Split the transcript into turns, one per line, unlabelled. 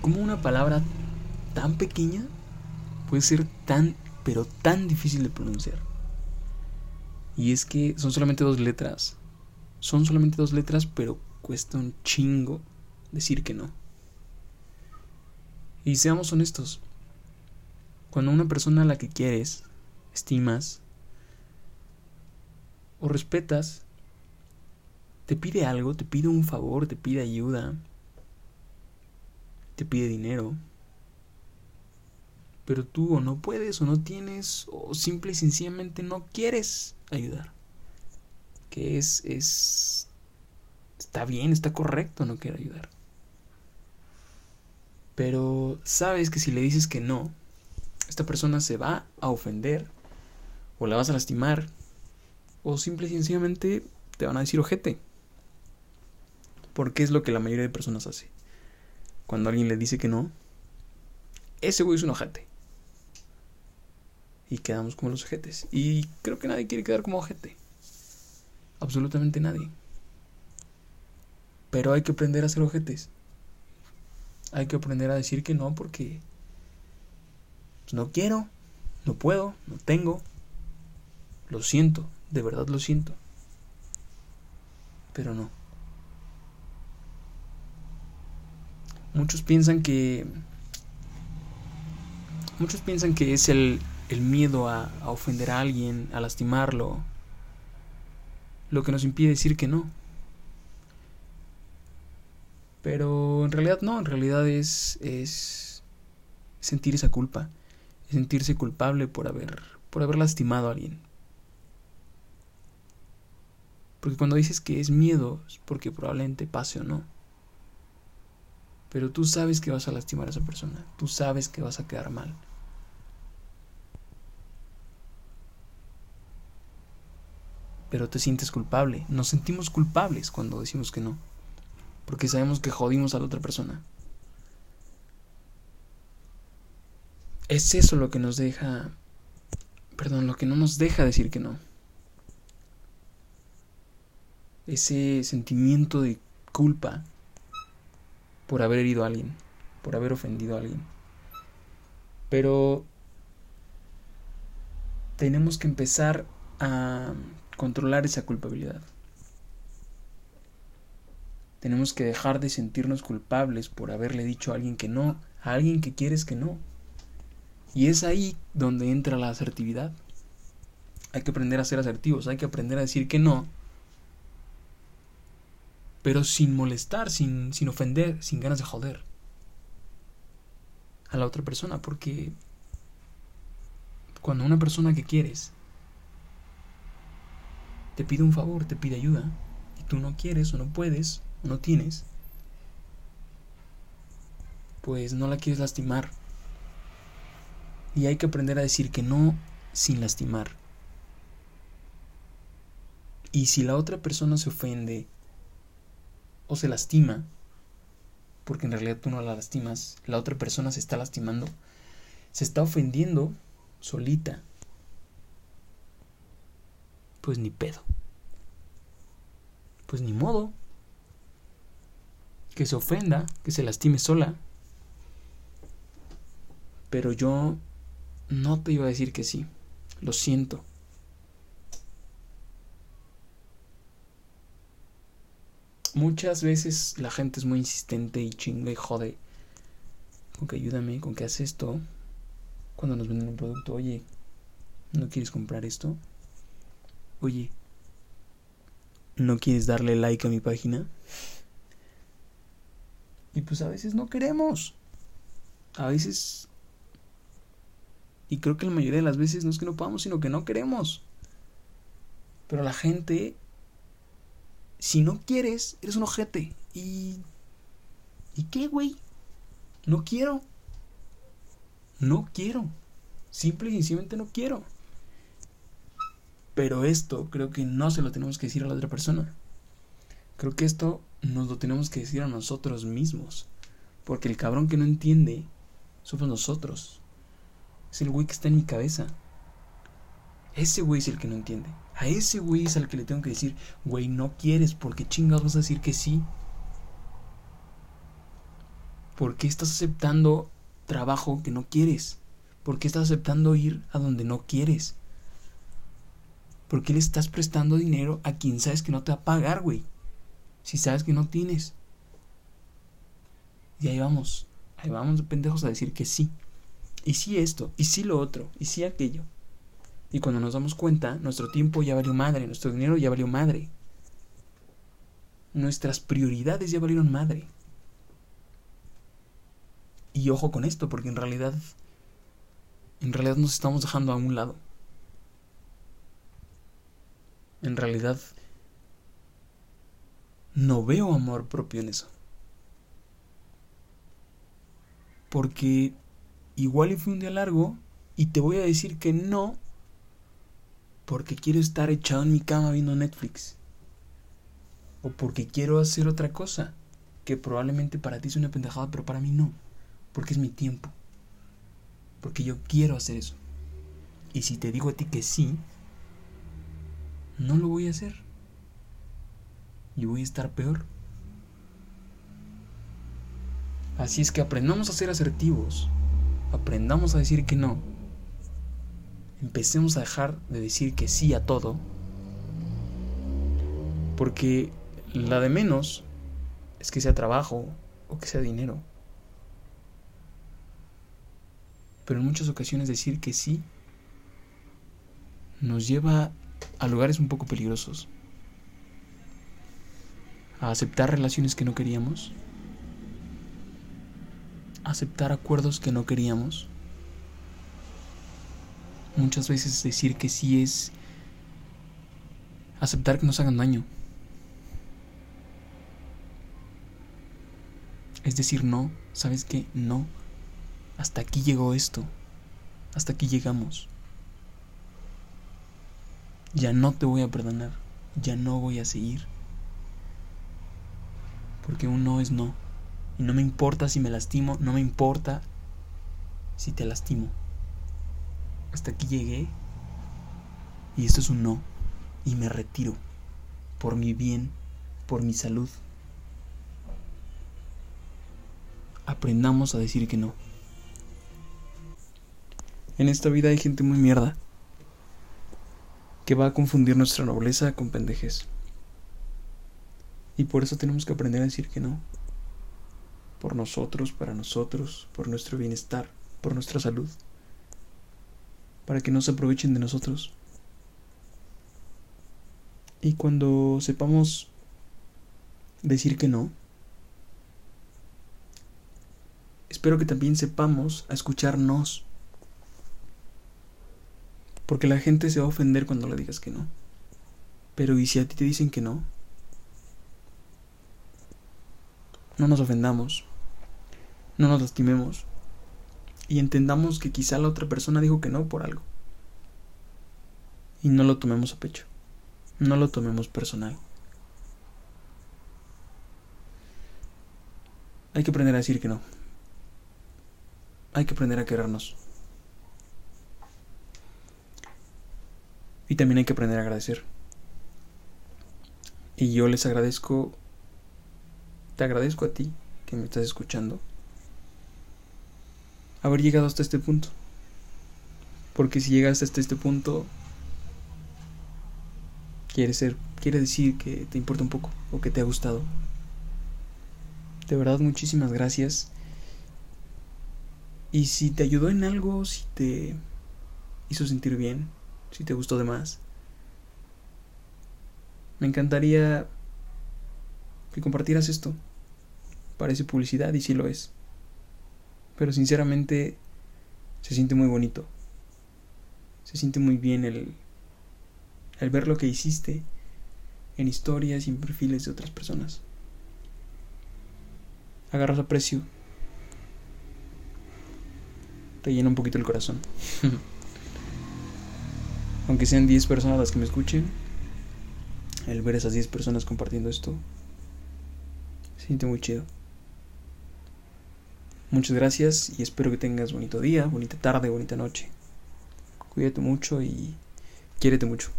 ¿Cómo una palabra tan pequeña puede ser tan, pero tan difícil de pronunciar? Y es que son solamente dos letras. Son solamente dos letras, pero cuesta un chingo decir que no. Y seamos honestos. Cuando una persona a la que quieres, estimas o respetas, te pide algo, te pide un favor, te pide ayuda, te pide dinero, pero tú o no puedes o no tienes o simple y sencillamente no quieres ayudar. Que es, es, está bien, está correcto no querer ayudar. Pero sabes que si le dices que no, esta persona se va a ofender o la vas a lastimar o simple y sencillamente te van a decir ojete. Porque es lo que la mayoría de personas hace. Cuando alguien le dice que no, ese güey es un ojete. Y quedamos como los ojetes. Y creo que nadie quiere quedar como ojete. Absolutamente nadie. Pero hay que aprender a ser ojetes. Hay que aprender a decir que no porque no quiero, no puedo, no tengo. Lo siento, de verdad lo siento. Pero no. Muchos piensan que... Muchos piensan que es el, el miedo a, a ofender a alguien, a lastimarlo, lo que nos impide decir que no. Pero en realidad no, en realidad es, es sentir esa culpa, sentirse culpable por haber, por haber lastimado a alguien. Porque cuando dices que es miedo, es porque probablemente pase o no. Pero tú sabes que vas a lastimar a esa persona, tú sabes que vas a quedar mal. Pero te sientes culpable, nos sentimos culpables cuando decimos que no porque sabemos que jodimos a la otra persona. Es eso lo que nos deja, perdón, lo que no nos deja decir que no. Ese sentimiento de culpa por haber herido a alguien, por haber ofendido a alguien. Pero tenemos que empezar a controlar esa culpabilidad. Tenemos que dejar de sentirnos culpables por haberle dicho a alguien que no, a alguien que quieres que no. Y es ahí donde entra la asertividad. Hay que aprender a ser asertivos, hay que aprender a decir que no, pero sin molestar, sin, sin ofender, sin ganas de joder a la otra persona, porque cuando una persona que quieres te pide un favor, te pide ayuda, y tú no quieres o no puedes, no tienes, pues no la quieres lastimar. Y hay que aprender a decir que no sin lastimar. Y si la otra persona se ofende o se lastima, porque en realidad tú no la lastimas, la otra persona se está lastimando, se está ofendiendo solita, pues ni pedo. Pues ni modo que se ofenda, que se lastime sola. Pero yo no te iba a decir que sí. Lo siento. Muchas veces la gente es muy insistente y chinga y jode con que ayúdame, con que haces esto. Cuando nos venden un producto, oye, ¿no quieres comprar esto? Oye, ¿no quieres darle like a mi página? Y pues a veces no queremos. A veces... Y creo que la mayoría de las veces no es que no podamos, sino que no queremos. Pero la gente... Si no quieres, eres un ojete. Y... ¿Y qué, güey? No quiero. No quiero. Simple y sencillamente no quiero. Pero esto creo que no se lo tenemos que decir a la otra persona. Creo que esto nos lo tenemos que decir a nosotros mismos. Porque el cabrón que no entiende somos nosotros. Es el güey que está en mi cabeza. Ese güey es el que no entiende. A ese güey es al que le tengo que decir, güey, no quieres, porque chingados vas a decir que sí. ¿Por qué estás aceptando trabajo que no quieres? ¿Por qué estás aceptando ir a donde no quieres? ¿Por qué le estás prestando dinero a quien sabes que no te va a pagar, güey? Si sabes que no tienes. Y ahí vamos, ahí vamos de pendejos a decir que sí. Y sí esto, y sí lo otro, y sí aquello. Y cuando nos damos cuenta, nuestro tiempo ya valió madre, nuestro dinero ya valió madre. Nuestras prioridades ya valieron madre. Y ojo con esto, porque en realidad, en realidad nos estamos dejando a un lado. En realidad, no veo amor propio en eso. Porque igual y fue un día largo y te voy a decir que no porque quiero estar echado en mi cama viendo Netflix. O porque quiero hacer otra cosa que probablemente para ti es una pendejada, pero para mí no. Porque es mi tiempo. Porque yo quiero hacer eso. Y si te digo a ti que sí, no lo voy a hacer. Y voy a estar peor. Así es que aprendamos a ser asertivos. Aprendamos a decir que no. Empecemos a dejar de decir que sí a todo. Porque la de menos es que sea trabajo o que sea dinero. Pero en muchas ocasiones decir que sí nos lleva a lugares un poco peligrosos. A aceptar relaciones que no queríamos. A aceptar acuerdos que no queríamos. Muchas veces decir que sí es aceptar que nos hagan daño. Es decir, no, ¿sabes qué? No. Hasta aquí llegó esto. Hasta aquí llegamos. Ya no te voy a perdonar. Ya no voy a seguir. Porque un no es no. Y no me importa si me lastimo, no me importa si te lastimo. Hasta aquí llegué. Y esto es un no. Y me retiro. Por mi bien, por mi salud. Aprendamos a decir que no. En esta vida hay gente muy mierda que va a confundir nuestra nobleza con pendejes. Y por eso tenemos que aprender a decir que no. Por nosotros, para nosotros, por nuestro bienestar, por nuestra salud. Para que no se aprovechen de nosotros. Y cuando sepamos decir que no, espero que también sepamos a escucharnos. Porque la gente se va a ofender cuando le digas que no. Pero ¿y si a ti te dicen que no? No nos ofendamos. No nos lastimemos. Y entendamos que quizá la otra persona dijo que no por algo. Y no lo tomemos a pecho. No lo tomemos personal. Hay que aprender a decir que no hay que aprender a querernos. Y también hay que aprender a agradecer. Y yo les agradezco, te agradezco a ti que me estás escuchando, haber llegado hasta este punto. Porque si llegaste hasta este punto, quiere ser, quiere decir que te importa un poco o que te ha gustado. De verdad, muchísimas gracias. Y si te ayudó en algo, si te hizo sentir bien, si te gustó de más, me encantaría que compartieras esto. Parece publicidad y sí lo es. Pero sinceramente se siente muy bonito. Se siente muy bien el, el ver lo que hiciste en historias y en perfiles de otras personas. Agarras aprecio te llena un poquito el corazón. Aunque sean 10 personas las que me escuchen, el ver esas 10 personas compartiendo esto, se siente muy chido. Muchas gracias y espero que tengas bonito día, bonita tarde, bonita noche. Cuídate mucho y quiérete mucho.